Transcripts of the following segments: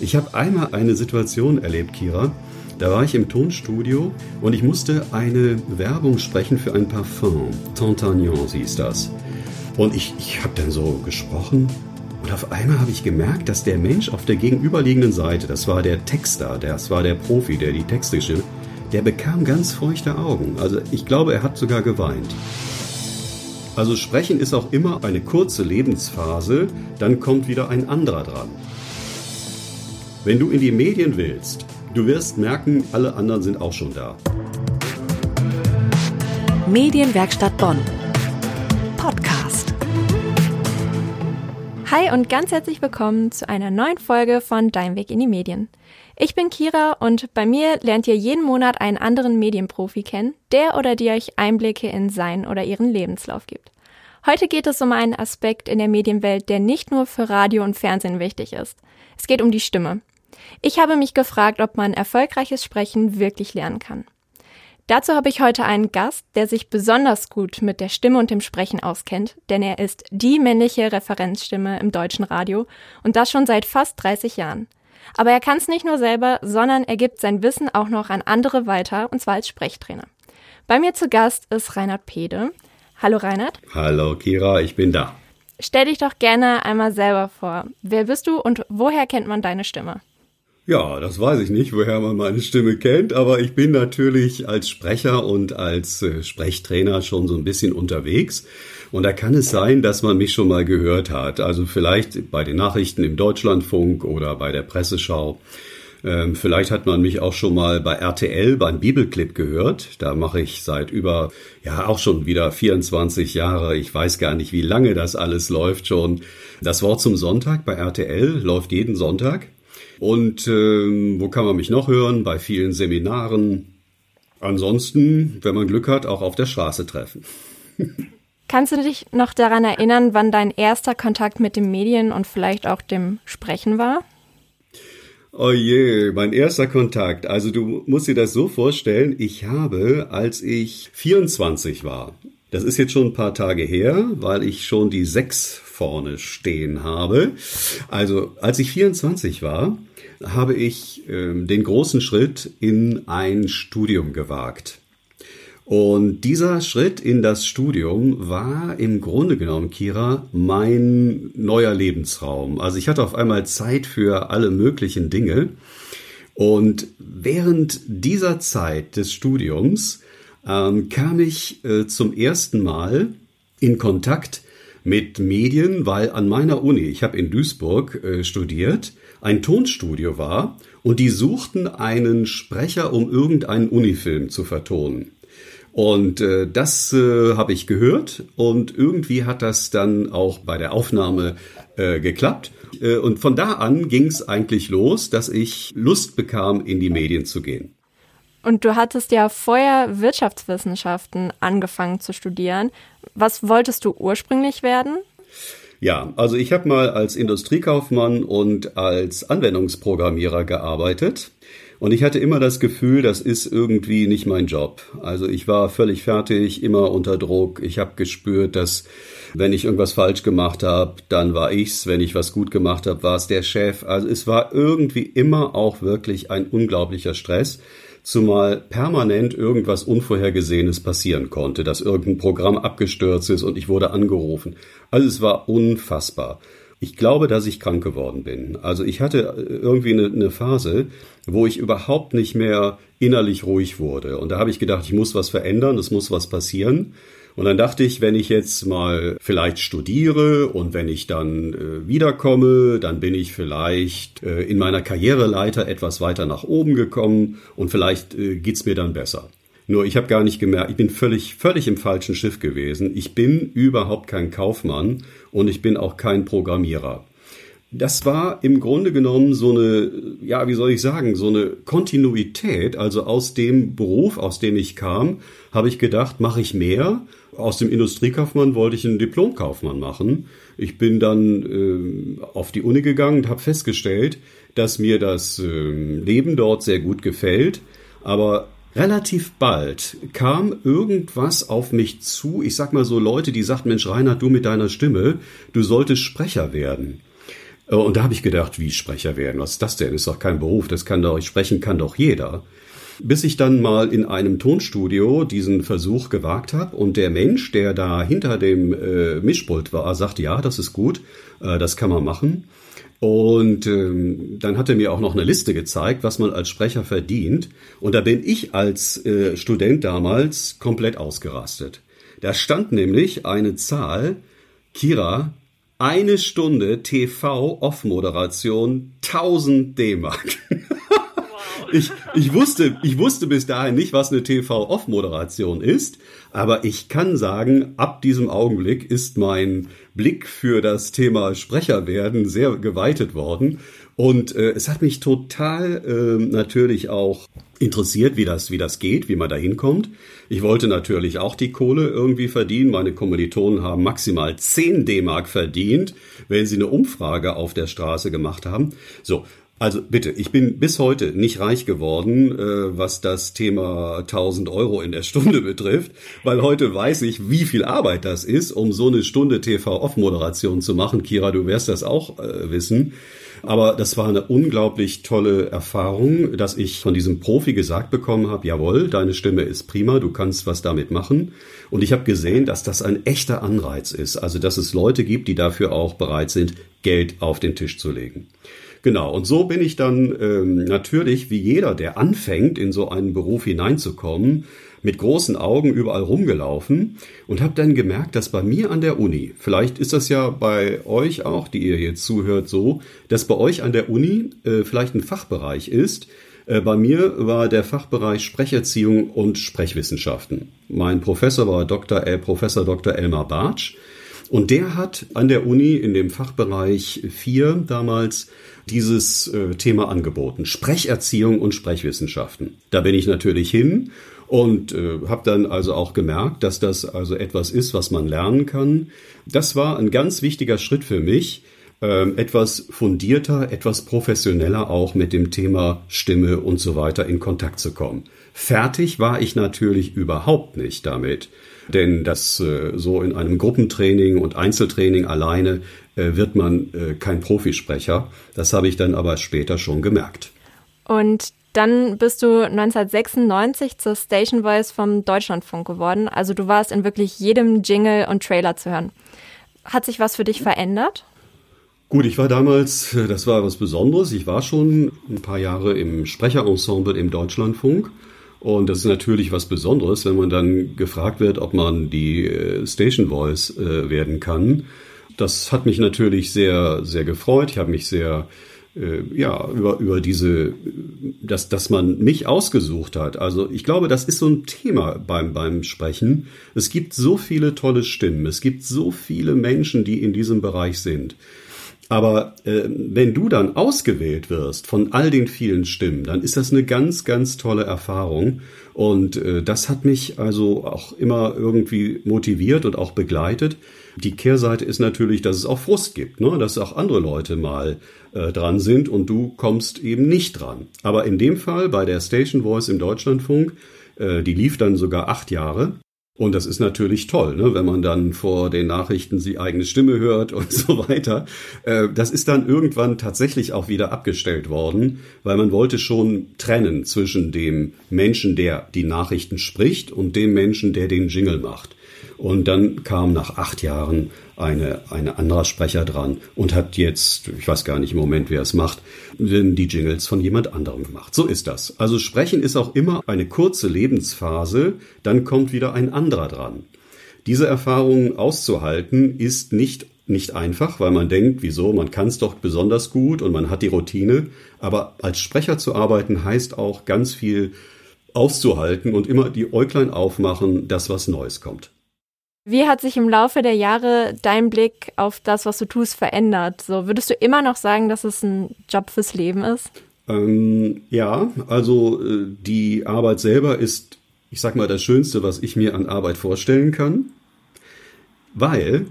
Ich habe einmal eine Situation erlebt, Kira. Da war ich im Tonstudio und ich musste eine Werbung sprechen für ein Parfum. Tantagnon hieß das. Und ich, ich habe dann so gesprochen und auf einmal habe ich gemerkt, dass der Mensch auf der gegenüberliegenden Seite, das war der Texter, das war der Profi, der die Texte schrieb, der bekam ganz feuchte Augen. Also ich glaube, er hat sogar geweint. Also sprechen ist auch immer eine kurze Lebensphase, dann kommt wieder ein anderer dran. Wenn du in die Medien willst, du wirst merken, alle anderen sind auch schon da. Medienwerkstatt Bonn. Podcast. Hi und ganz herzlich willkommen zu einer neuen Folge von Dein Weg in die Medien. Ich bin Kira und bei mir lernt ihr jeden Monat einen anderen Medienprofi kennen, der oder die euch Einblicke in seinen oder ihren Lebenslauf gibt. Heute geht es um einen Aspekt in der Medienwelt, der nicht nur für Radio und Fernsehen wichtig ist. Es geht um die Stimme. Ich habe mich gefragt, ob man erfolgreiches Sprechen wirklich lernen kann. Dazu habe ich heute einen Gast, der sich besonders gut mit der Stimme und dem Sprechen auskennt, denn er ist die männliche Referenzstimme im deutschen Radio und das schon seit fast 30 Jahren. Aber er kann es nicht nur selber, sondern er gibt sein Wissen auch noch an andere weiter, und zwar als Sprechtrainer. Bei mir zu Gast ist Reinhard Pede. Hallo Reinhard. Hallo Kira, ich bin da. Stell dich doch gerne einmal selber vor. Wer bist du und woher kennt man deine Stimme? Ja, das weiß ich nicht, woher man meine Stimme kennt, aber ich bin natürlich als Sprecher und als äh, Sprechtrainer schon so ein bisschen unterwegs. Und da kann es sein, dass man mich schon mal gehört hat. Also vielleicht bei den Nachrichten im Deutschlandfunk oder bei der Presseschau. Ähm, vielleicht hat man mich auch schon mal bei RTL beim Bibelclip gehört. Da mache ich seit über, ja, auch schon wieder 24 Jahre. Ich weiß gar nicht, wie lange das alles läuft schon. Das Wort zum Sonntag bei RTL läuft jeden Sonntag. Und ähm, wo kann man mich noch hören? Bei vielen Seminaren. Ansonsten, wenn man Glück hat, auch auf der Straße treffen. Kannst du dich noch daran erinnern, wann dein erster Kontakt mit den Medien und vielleicht auch dem Sprechen war? Oh je, mein erster Kontakt. Also du musst dir das so vorstellen, ich habe, als ich 24 war, das ist jetzt schon ein paar Tage her, weil ich schon die sechs vorne stehen habe. Also als ich 24 war, habe ich äh, den großen Schritt in ein Studium gewagt. Und dieser Schritt in das Studium war im Grunde genommen, Kira, mein neuer Lebensraum. Also ich hatte auf einmal Zeit für alle möglichen Dinge. Und während dieser Zeit des Studiums ähm, kam ich äh, zum ersten Mal in Kontakt mit Medien, weil an meiner Uni, ich habe in Duisburg äh, studiert, ein Tonstudio war und die suchten einen Sprecher, um irgendeinen Unifilm zu vertonen. Und äh, das äh, habe ich gehört und irgendwie hat das dann auch bei der Aufnahme äh, geklappt. Äh, und von da an ging es eigentlich los, dass ich Lust bekam, in die Medien zu gehen. Und du hattest ja vorher Wirtschaftswissenschaften angefangen zu studieren. Was wolltest du ursprünglich werden? Ja, also ich habe mal als Industriekaufmann und als Anwendungsprogrammierer gearbeitet. Und ich hatte immer das Gefühl, das ist irgendwie nicht mein Job. Also ich war völlig fertig, immer unter Druck. Ich habe gespürt, dass wenn ich irgendwas falsch gemacht habe, dann war ich's. Wenn ich was gut gemacht habe, war es der Chef. Also es war irgendwie immer auch wirklich ein unglaublicher Stress zumal permanent irgendwas Unvorhergesehenes passieren konnte, dass irgendein Programm abgestürzt ist und ich wurde angerufen. Also es war unfassbar. Ich glaube, dass ich krank geworden bin. Also ich hatte äh, irgendwie eine, eine, Phase, wo ich überhaupt nicht mehr innerlich ruhig wurde. Und da habe ich gedacht, ich muss was verändern, es muss was passieren. Und dann dachte ich, wenn ich jetzt mal vielleicht studiere und wenn ich dann äh, wiederkomme, dann bin ich vielleicht äh, in meiner Karriereleiter etwas weiter nach oben gekommen und vielleicht äh, geht's mir dann besser. Nur ich habe gar nicht gemerkt, ich bin völlig, völlig im falschen Schiff gewesen. Ich bin überhaupt kein Kaufmann und ich bin auch kein Programmierer. Das war im Grunde genommen so eine, ja, wie soll ich sagen, so eine Kontinuität. Also aus dem Beruf, aus dem ich kam, habe ich gedacht, mache ich mehr. Aus dem Industriekaufmann wollte ich einen Diplomkaufmann machen. Ich bin dann äh, auf die Uni gegangen und habe festgestellt, dass mir das äh, Leben dort sehr gut gefällt. Aber Relativ bald kam irgendwas auf mich zu. Ich sag mal so Leute, die sagten, Mensch, Reinhard, du mit deiner Stimme, du solltest Sprecher werden. Äh, und da habe ich gedacht, wie Sprecher werden, was ist das denn? Ist doch kein Beruf, das kann doch, sprechen kann doch jeder. Bis ich dann mal in einem Tonstudio diesen Versuch gewagt habe und der Mensch, der da hinter dem äh, Mischpult war, sagte, ja, das ist gut, äh, das kann man machen. Und ähm, dann hat er mir auch noch eine Liste gezeigt, was man als Sprecher verdient. Und da bin ich als äh, Student damals komplett ausgerastet. Da stand nämlich eine Zahl, Kira, eine Stunde TV-Off-Moderation 1000 D-Mark. ich, ich, wusste, ich wusste bis dahin nicht, was eine TV-Off-Moderation ist, aber ich kann sagen, ab diesem Augenblick ist mein Blick für das Thema Sprecher werden sehr geweitet worden. Und äh, es hat mich total äh, natürlich auch interessiert, wie das, wie das geht, wie man da hinkommt. Ich wollte natürlich auch die Kohle irgendwie verdienen. Meine Kommilitonen haben maximal 10 D-Mark verdient, wenn sie eine Umfrage auf der Straße gemacht haben. So. Also bitte, ich bin bis heute nicht reich geworden, äh, was das Thema 1000 Euro in der Stunde betrifft, weil heute weiß ich, wie viel Arbeit das ist, um so eine Stunde TV-Off-Moderation zu machen. Kira, du wirst das auch äh, wissen. Aber das war eine unglaublich tolle Erfahrung, dass ich von diesem Profi gesagt bekommen habe, jawohl, deine Stimme ist prima, du kannst was damit machen. Und ich habe gesehen, dass das ein echter Anreiz ist. Also, dass es Leute gibt, die dafür auch bereit sind, Geld auf den Tisch zu legen. Genau, und so bin ich dann ähm, natürlich, wie jeder, der anfängt, in so einen Beruf hineinzukommen, mit großen Augen überall rumgelaufen und habe dann gemerkt, dass bei mir an der Uni, vielleicht ist das ja bei euch auch, die ihr jetzt zuhört, so, dass bei euch an der Uni äh, vielleicht ein Fachbereich ist. Äh, bei mir war der Fachbereich Sprecherziehung und Sprechwissenschaften. Mein Professor war Dr. Äh, Professor Dr. Elmar Bartsch. Und der hat an der Uni in dem Fachbereich 4 damals dieses äh, Thema angeboten. Sprecherziehung und Sprechwissenschaften. Da bin ich natürlich hin und äh, habe dann also auch gemerkt, dass das also etwas ist, was man lernen kann. Das war ein ganz wichtiger Schritt für mich, äh, etwas fundierter, etwas professioneller auch mit dem Thema Stimme und so weiter in Kontakt zu kommen. Fertig war ich natürlich überhaupt nicht damit, denn das äh, so in einem Gruppentraining und Einzeltraining alleine äh, wird man äh, kein Profisprecher. Das habe ich dann aber später schon gemerkt. Und dann bist du 1996 zur Station Voice vom Deutschlandfunk geworden. Also du warst in wirklich jedem Jingle und Trailer zu hören. Hat sich was für dich verändert? Gut, ich war damals, das war was Besonderes. Ich war schon ein paar Jahre im Sprecherensemble im Deutschlandfunk. Und das ist natürlich was Besonderes, wenn man dann gefragt wird, ob man die äh, Station Voice äh, werden kann. Das hat mich natürlich sehr, sehr gefreut. Ich habe mich sehr äh, ja, über, über diese, dass, dass man mich ausgesucht hat. Also ich glaube, das ist so ein Thema beim, beim Sprechen. Es gibt so viele tolle Stimmen. Es gibt so viele Menschen, die in diesem Bereich sind. Aber äh, wenn du dann ausgewählt wirst von all den vielen Stimmen, dann ist das eine ganz, ganz tolle Erfahrung. Und äh, das hat mich also auch immer irgendwie motiviert und auch begleitet. Die Kehrseite ist natürlich, dass es auch Frust gibt, ne? dass auch andere Leute mal äh, dran sind und du kommst eben nicht dran. Aber in dem Fall bei der Station Voice im Deutschlandfunk, äh, die lief dann sogar acht Jahre. Und das ist natürlich toll, ne? wenn man dann vor den Nachrichten die eigene Stimme hört und so weiter. Äh, das ist dann irgendwann tatsächlich auch wieder abgestellt worden, weil man wollte schon trennen zwischen dem Menschen, der die Nachrichten spricht und dem Menschen, der den Jingle macht. Und dann kam nach acht Jahren eine, eine anderer Sprecher dran und hat jetzt, ich weiß gar nicht im Moment, wer es macht, die Jingles von jemand anderem gemacht. So ist das. Also Sprechen ist auch immer eine kurze Lebensphase, dann kommt wieder ein anderer dran. Diese Erfahrung auszuhalten ist nicht nicht einfach, weil man denkt, wieso, man kann es doch besonders gut und man hat die Routine. Aber als Sprecher zu arbeiten heißt auch ganz viel auszuhalten und immer die Äuglein aufmachen, dass was Neues kommt. Wie hat sich im Laufe der Jahre dein Blick auf das, was du tust, verändert? So, würdest du immer noch sagen, dass es ein Job fürs Leben ist? Ähm, ja, also äh, die Arbeit selber ist, ich sag mal, das Schönste, was ich mir an Arbeit vorstellen kann, weil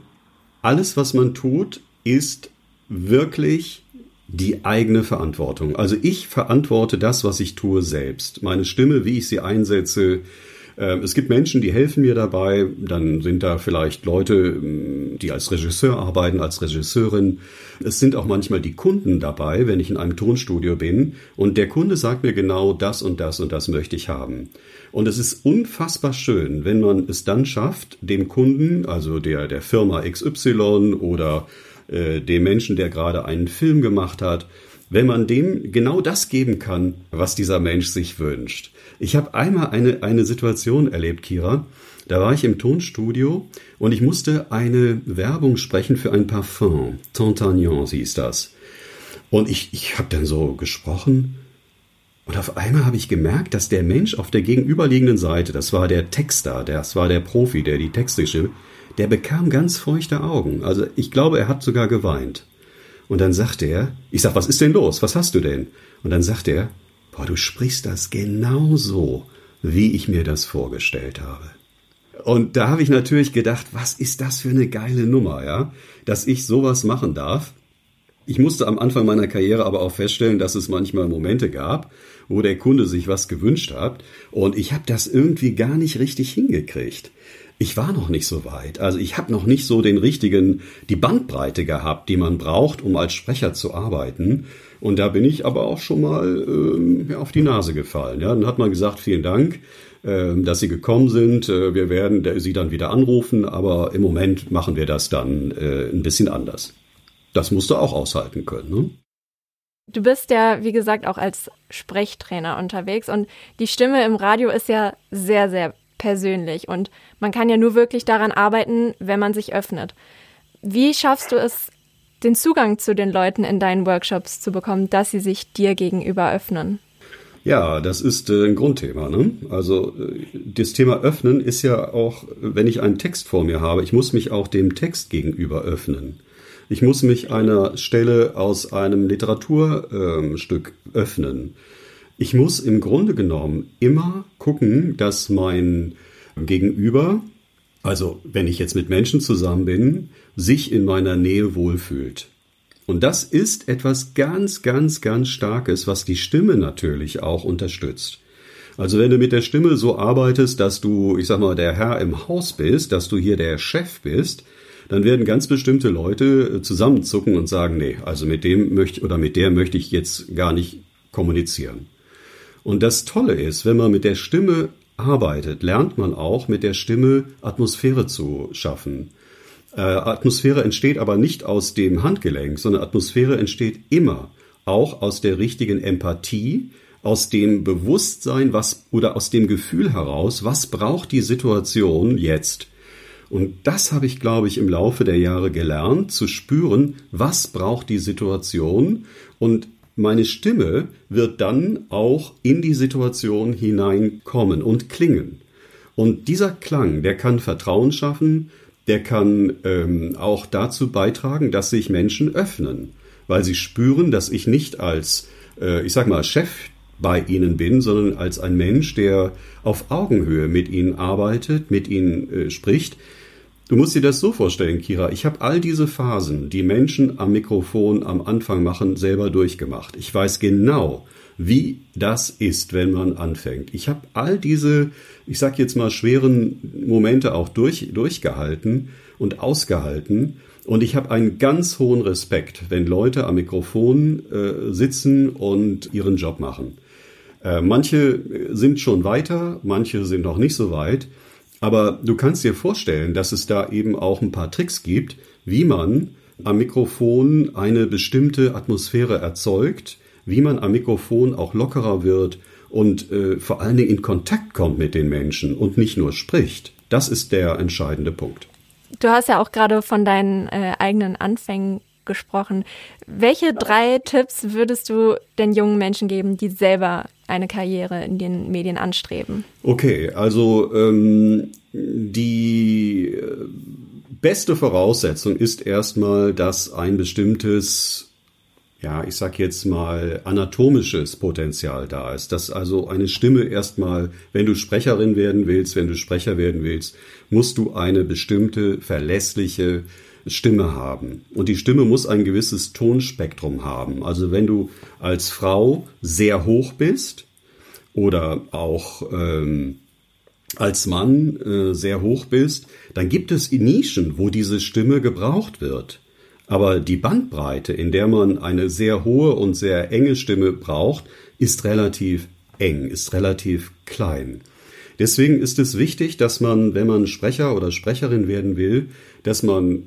alles, was man tut, ist wirklich die eigene Verantwortung. Also ich verantworte das, was ich tue, selbst. Meine Stimme, wie ich sie einsetze, es gibt Menschen, die helfen mir dabei. Dann sind da vielleicht Leute, ähm, die als Regisseur arbeiten, als Regisseurin. Es sind auch manchmal die Kunden dabei, wenn ich in einem Tonstudio bin und der Kunde sagt mir genau das und das und das möchte ich haben. Und es ist unfassbar schön, wenn man es dann schafft, dem Kunden, also der, der Firma XY oder äh, dem Menschen, der gerade einen Film gemacht hat, wenn man dem genau das geben kann, was dieser Mensch sich wünscht. Ich habe einmal eine, eine Situation erlebt, Kira. Da war ich im Tonstudio und ich musste eine Werbung sprechen für ein Parfum. Tantagnan hieß das. Und ich, ich habe dann so gesprochen und auf einmal habe ich gemerkt, dass der Mensch auf der gegenüberliegenden Seite, das war der Texter, das war der Profi, der die Texte schrieb, der bekam ganz feuchte Augen. Also ich glaube, er hat sogar geweint. Und dann sagte er, ich sag, was ist denn los? Was hast du denn? Und dann sagte er, boah, du sprichst das genau so, wie ich mir das vorgestellt habe. Und da habe ich natürlich gedacht, was ist das für eine geile Nummer, ja, dass ich sowas machen darf. Ich musste am Anfang meiner Karriere aber auch feststellen, dass es manchmal Momente gab, wo der Kunde sich was gewünscht hat und ich habe das irgendwie gar nicht richtig hingekriegt ich war noch nicht so weit. Also ich habe noch nicht so den richtigen, die Bandbreite gehabt, die man braucht, um als Sprecher zu arbeiten. Und da bin ich aber auch schon mal ähm, auf die Nase gefallen. Ja, dann hat man gesagt, vielen Dank, ähm, dass Sie gekommen sind. Äh, wir werden Sie dann wieder anrufen, aber im Moment machen wir das dann äh, ein bisschen anders. Das musst du auch aushalten können. Ne? Du bist ja, wie gesagt, auch als Sprechtrainer unterwegs und die Stimme im Radio ist ja sehr, sehr persönlich und man kann ja nur wirklich daran arbeiten, wenn man sich öffnet. Wie schaffst du es, den Zugang zu den Leuten in deinen Workshops zu bekommen, dass sie sich dir gegenüber öffnen? Ja, das ist äh, ein Grundthema. Ne? Also äh, das Thema Öffnen ist ja auch, wenn ich einen Text vor mir habe, ich muss mich auch dem Text gegenüber öffnen. Ich muss mich einer Stelle aus einem Literaturstück äh, öffnen. Ich muss im Grunde genommen immer gucken, dass mein Gegenüber, also wenn ich jetzt mit Menschen zusammen bin, sich in meiner Nähe wohlfühlt. Und das ist etwas ganz, ganz, ganz Starkes, was die Stimme natürlich auch unterstützt. Also wenn du mit der Stimme so arbeitest, dass du, ich sag mal, der Herr im Haus bist, dass du hier der Chef bist, dann werden ganz bestimmte Leute zusammenzucken und sagen, nee, also mit dem möchte oder mit der möchte ich jetzt gar nicht kommunizieren. Und das Tolle ist, wenn man mit der Stimme arbeitet, lernt man auch mit der Stimme Atmosphäre zu schaffen. Äh, Atmosphäre entsteht aber nicht aus dem Handgelenk, sondern Atmosphäre entsteht immer auch aus der richtigen Empathie, aus dem Bewusstsein, was oder aus dem Gefühl heraus, was braucht die Situation jetzt? Und das habe ich, glaube ich, im Laufe der Jahre gelernt, zu spüren, was braucht die Situation und meine Stimme wird dann auch in die Situation hineinkommen und klingen. Und dieser Klang, der kann Vertrauen schaffen, der kann ähm, auch dazu beitragen, dass sich Menschen öffnen, weil sie spüren, dass ich nicht als, äh, ich sag mal, Chef bei ihnen bin, sondern als ein Mensch, der auf Augenhöhe mit ihnen arbeitet, mit ihnen äh, spricht, Du musst dir das so vorstellen, Kira. Ich habe all diese Phasen, die Menschen am Mikrofon am Anfang machen, selber durchgemacht. Ich weiß genau, wie das ist, wenn man anfängt. Ich habe all diese, ich sag jetzt mal, schweren Momente auch durch, durchgehalten und ausgehalten. Und ich habe einen ganz hohen Respekt, wenn Leute am Mikrofon äh, sitzen und ihren Job machen. Äh, manche sind schon weiter, manche sind noch nicht so weit. Aber du kannst dir vorstellen, dass es da eben auch ein paar Tricks gibt, wie man am Mikrofon eine bestimmte Atmosphäre erzeugt, wie man am Mikrofon auch lockerer wird und äh, vor allen Dingen in Kontakt kommt mit den Menschen und nicht nur spricht. Das ist der entscheidende Punkt. Du hast ja auch gerade von deinen äh, eigenen Anfängen gesprochen. Welche drei Tipps würdest du den jungen Menschen geben, die selber eine Karriere in den Medien anstreben? Okay, also ähm, die beste Voraussetzung ist erstmal, dass ein bestimmtes ja, ich sag jetzt mal, anatomisches Potenzial da ist. Dass also eine Stimme erstmal, wenn du Sprecherin werden willst, wenn du Sprecher werden willst, musst du eine bestimmte verlässliche Stimme haben. Und die Stimme muss ein gewisses Tonspektrum haben. Also wenn du als Frau sehr hoch bist oder auch ähm, als Mann äh, sehr hoch bist, dann gibt es Nischen, wo diese Stimme gebraucht wird. Aber die Bandbreite, in der man eine sehr hohe und sehr enge Stimme braucht, ist relativ eng, ist relativ klein. Deswegen ist es wichtig, dass man, wenn man Sprecher oder Sprecherin werden will, dass man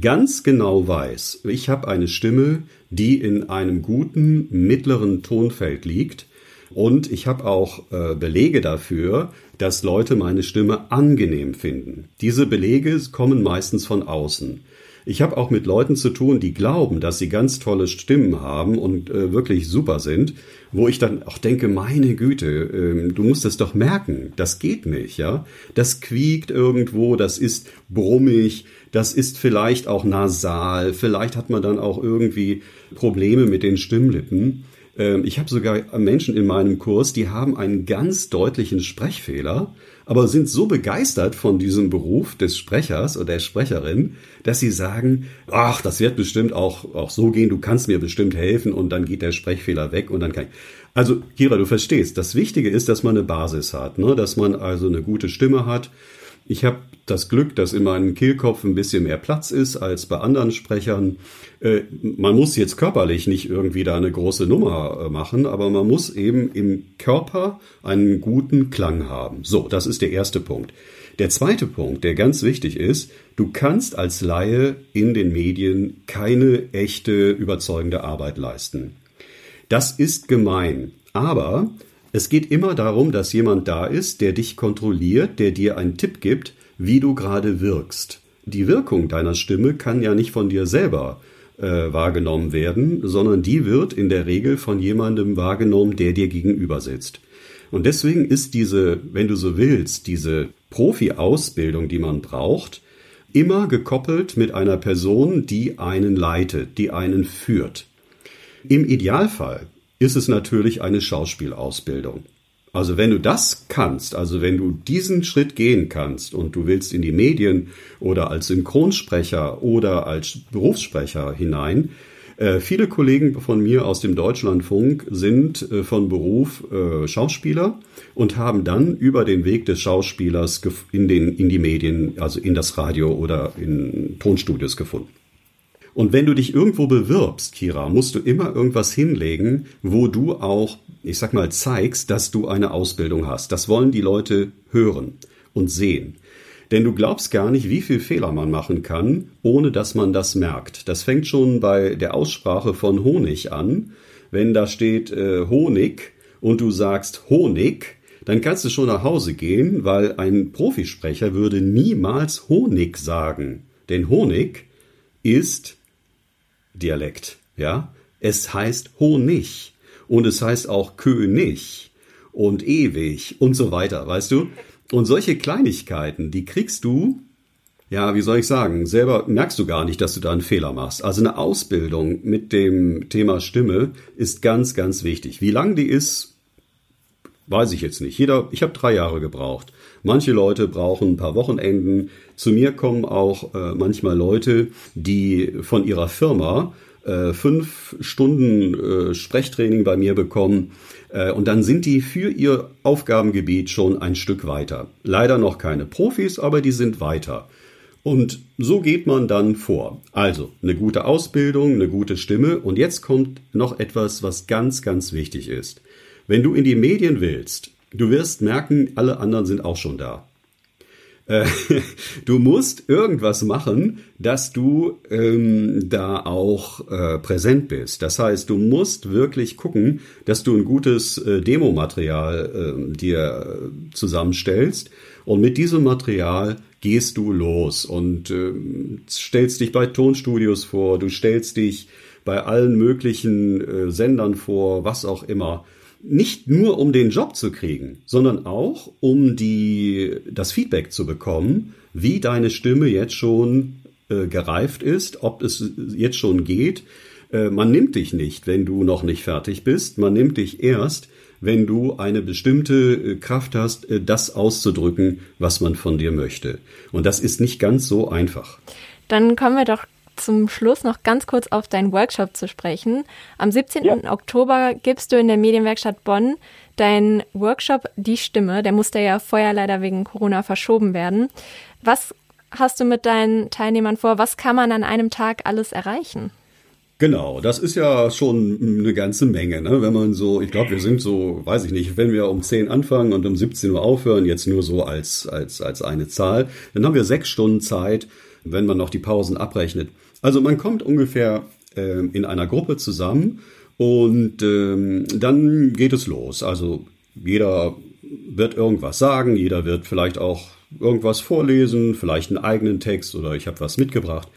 ganz genau weiß, ich habe eine Stimme, die in einem guten mittleren Tonfeld liegt und ich habe auch äh, Belege dafür, dass Leute meine Stimme angenehm finden. Diese Belege kommen meistens von außen. Ich habe auch mit Leuten zu tun, die glauben, dass sie ganz tolle Stimmen haben und äh, wirklich super sind, wo ich dann auch denke, meine Güte, äh, du musst es doch merken, das geht nicht, ja. Das quiekt irgendwo, das ist brummig, das ist vielleicht auch nasal, vielleicht hat man dann auch irgendwie Probleme mit den Stimmlippen. Ähm, ich habe sogar Menschen in meinem Kurs, die haben einen ganz deutlichen Sprechfehler, aber sind so begeistert von diesem Beruf des Sprechers oder der Sprecherin, dass sie sagen, ach, das wird bestimmt auch, auch so gehen, du kannst mir bestimmt helfen und dann geht der Sprechfehler weg und dann kann ich. Also, Kira, du verstehst, das Wichtige ist, dass man eine Basis hat, ne? dass man also eine gute Stimme hat, ich habe das Glück, dass in meinem Kehlkopf ein bisschen mehr Platz ist als bei anderen Sprechern. Äh, man muss jetzt körperlich nicht irgendwie da eine große Nummer äh, machen, aber man muss eben im Körper einen guten Klang haben. So, das ist der erste Punkt. Der zweite Punkt, der ganz wichtig ist, du kannst als Laie in den Medien keine echte überzeugende Arbeit leisten. Das ist gemein, aber es geht immer darum, dass jemand da ist, der dich kontrolliert, der dir einen Tipp gibt, wie du gerade wirkst. Die Wirkung deiner Stimme kann ja nicht von dir selber äh, wahrgenommen werden, sondern die wird in der Regel von jemandem wahrgenommen, der dir gegenüber sitzt. Und deswegen ist diese, wenn du so willst, diese Profi-Ausbildung, die man braucht, immer gekoppelt mit einer Person, die einen leitet, die einen führt. Im Idealfall ist es natürlich eine Schauspielausbildung. Also wenn du das kannst, also wenn du diesen Schritt gehen kannst und du willst in die Medien oder als Synchronsprecher oder als Berufssprecher hinein, äh, viele Kollegen von mir aus dem Deutschlandfunk sind äh, von Beruf äh, Schauspieler und haben dann über den Weg des Schauspielers in, den, in die Medien, also in das Radio oder in Tonstudios gefunden. Und wenn du dich irgendwo bewirbst, Kira, musst du immer irgendwas hinlegen, wo du auch, ich sag mal, zeigst, dass du eine Ausbildung hast. Das wollen die Leute hören und sehen. Denn du glaubst gar nicht, wie viel Fehler man machen kann, ohne dass man das merkt. Das fängt schon bei der Aussprache von Honig an. Wenn da steht äh, Honig und du sagst Honig, dann kannst du schon nach Hause gehen, weil ein Profisprecher würde niemals Honig sagen. Denn Honig ist Dialekt, ja. Es heißt Honig und es heißt auch König und ewig und so weiter, weißt du? Und solche Kleinigkeiten, die kriegst du, ja, wie soll ich sagen, selber merkst du gar nicht, dass du da einen Fehler machst. Also eine Ausbildung mit dem Thema Stimme ist ganz, ganz wichtig. Wie lang die ist, weiß ich jetzt nicht. Jeder, ich habe drei Jahre gebraucht. Manche Leute brauchen ein paar Wochenenden. Zu mir kommen auch äh, manchmal Leute, die von ihrer Firma äh, fünf Stunden äh, Sprechtraining bei mir bekommen. Äh, und dann sind die für ihr Aufgabengebiet schon ein Stück weiter. Leider noch keine Profis, aber die sind weiter. Und so geht man dann vor. Also eine gute Ausbildung, eine gute Stimme. Und jetzt kommt noch etwas, was ganz, ganz wichtig ist. Wenn du in die Medien willst, Du wirst merken, alle anderen sind auch schon da. Äh, du musst irgendwas machen, dass du ähm, da auch äh, präsent bist. Das heißt, du musst wirklich gucken, dass du ein gutes äh, Demomaterial äh, dir zusammenstellst und mit diesem Material gehst du los und äh, stellst dich bei Tonstudios vor, du stellst dich bei allen möglichen äh, Sendern vor, was auch immer nicht nur um den Job zu kriegen, sondern auch um die, das Feedback zu bekommen, wie deine Stimme jetzt schon äh, gereift ist, ob es jetzt schon geht. Äh, man nimmt dich nicht, wenn du noch nicht fertig bist. Man nimmt dich erst, wenn du eine bestimmte äh, Kraft hast, äh, das auszudrücken, was man von dir möchte. Und das ist nicht ganz so einfach. Dann kommen wir doch zum Schluss noch ganz kurz auf deinen Workshop zu sprechen. Am 17. Ja. Oktober gibst du in der Medienwerkstatt Bonn deinen Workshop Die Stimme. Der musste ja vorher leider wegen Corona verschoben werden. Was hast du mit deinen Teilnehmern vor? Was kann man an einem Tag alles erreichen? Genau, das ist ja schon eine ganze Menge, ne? Wenn man so, ich glaube, wir sind so, weiß ich nicht, wenn wir um 10 anfangen und um 17 Uhr aufhören, jetzt nur so als, als, als eine Zahl, dann haben wir sechs Stunden Zeit, wenn man noch die Pausen abrechnet. Also man kommt ungefähr äh, in einer Gruppe zusammen und ähm, dann geht es los. Also jeder wird irgendwas sagen, jeder wird vielleicht auch irgendwas vorlesen, vielleicht einen eigenen Text oder ich habe was mitgebracht.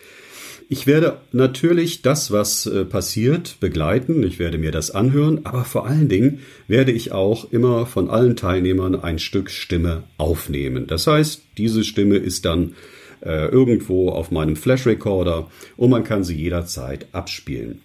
Ich werde natürlich das, was äh, passiert, begleiten. Ich werde mir das anhören, aber vor allen Dingen werde ich auch immer von allen Teilnehmern ein Stück Stimme aufnehmen. Das heißt, diese Stimme ist dann äh, irgendwo auf meinem Flash Recorder und man kann sie jederzeit abspielen.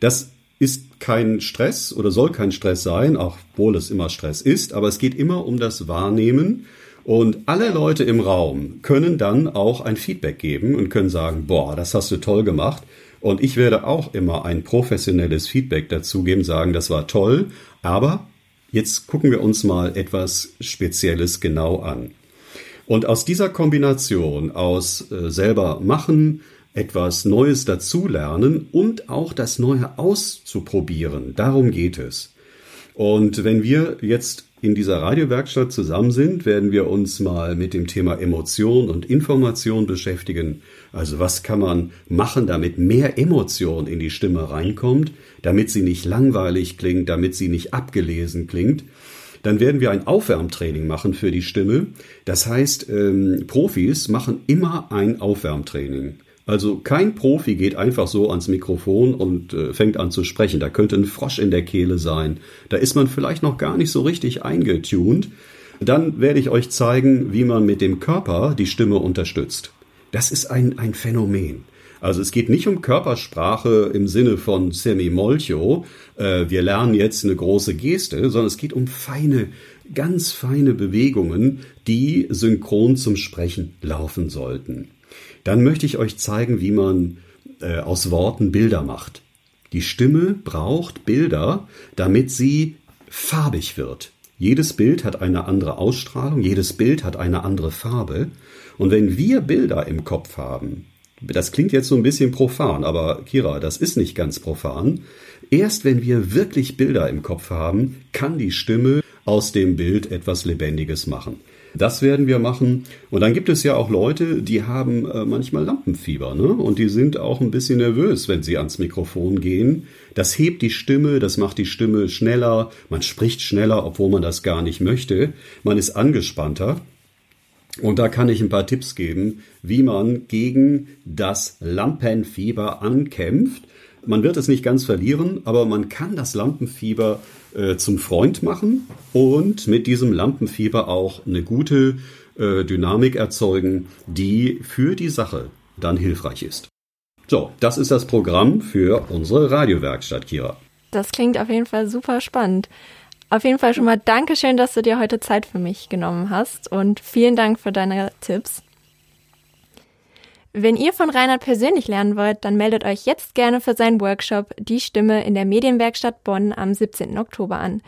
Das ist kein Stress oder soll kein Stress sein, auch obwohl es immer Stress ist, aber es geht immer um das Wahrnehmen und alle Leute im Raum können dann auch ein Feedback geben und können sagen, boah, das hast du toll gemacht. Und ich werde auch immer ein professionelles Feedback dazu geben, sagen, das war toll, aber jetzt gucken wir uns mal etwas Spezielles genau an. Und aus dieser Kombination aus äh, selber machen, etwas Neues dazulernen und auch das Neue auszuprobieren, darum geht es. Und wenn wir jetzt in dieser Radiowerkstatt zusammen sind, werden wir uns mal mit dem Thema Emotion und Information beschäftigen. Also was kann man machen, damit mehr Emotion in die Stimme reinkommt, damit sie nicht langweilig klingt, damit sie nicht abgelesen klingt. Dann werden wir ein Aufwärmtraining machen für die Stimme. Das heißt, ähm, Profis machen immer ein Aufwärmtraining. Also kein Profi geht einfach so ans Mikrofon und äh, fängt an zu sprechen. Da könnte ein Frosch in der Kehle sein. Da ist man vielleicht noch gar nicht so richtig eingetuned. Dann werde ich euch zeigen, wie man mit dem Körper die Stimme unterstützt. Das ist ein, ein Phänomen. Also es geht nicht um Körpersprache im Sinne von Semi Molcho, äh, wir lernen jetzt eine große Geste, sondern es geht um feine, ganz feine Bewegungen, die synchron zum Sprechen laufen sollten. Dann möchte ich euch zeigen, wie man äh, aus Worten Bilder macht. Die Stimme braucht Bilder, damit sie farbig wird. Jedes Bild hat eine andere Ausstrahlung, jedes Bild hat eine andere Farbe. Und wenn wir Bilder im Kopf haben, das klingt jetzt so ein bisschen profan, aber Kira, das ist nicht ganz profan. Erst wenn wir wirklich Bilder im Kopf haben, kann die Stimme aus dem Bild etwas Lebendiges machen. Das werden wir machen. Und dann gibt es ja auch Leute, die haben äh, manchmal Lampenfieber, ne? Und die sind auch ein bisschen nervös, wenn sie ans Mikrofon gehen. Das hebt die Stimme, das macht die Stimme schneller. Man spricht schneller, obwohl man das gar nicht möchte. Man ist angespannter. Und da kann ich ein paar Tipps geben, wie man gegen das Lampenfieber ankämpft. Man wird es nicht ganz verlieren, aber man kann das Lampenfieber äh, zum Freund machen und mit diesem Lampenfieber auch eine gute äh, Dynamik erzeugen, die für die Sache dann hilfreich ist. So, das ist das Programm für unsere Radiowerkstatt, Kira. Das klingt auf jeden Fall super spannend. Auf jeden Fall schon mal Dankeschön, dass du dir heute Zeit für mich genommen hast und vielen Dank für deine Tipps. Wenn ihr von Reinhard persönlich lernen wollt, dann meldet euch jetzt gerne für seinen Workshop Die Stimme in der Medienwerkstatt Bonn am 17. Oktober an.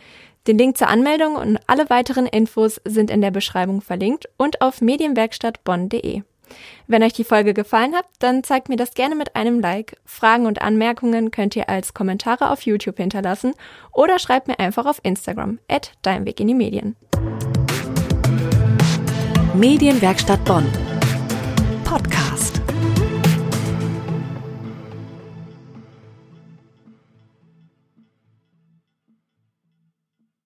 Den Link zur Anmeldung und alle weiteren Infos sind in der Beschreibung verlinkt und auf medienwerkstattbonn.de. Wenn euch die Folge gefallen hat, dann zeigt mir das gerne mit einem Like. Fragen und Anmerkungen könnt ihr als Kommentare auf YouTube hinterlassen oder schreibt mir einfach auf Instagram at Dein Weg in die Medien. Medienwerkstatt Bonn. Podcast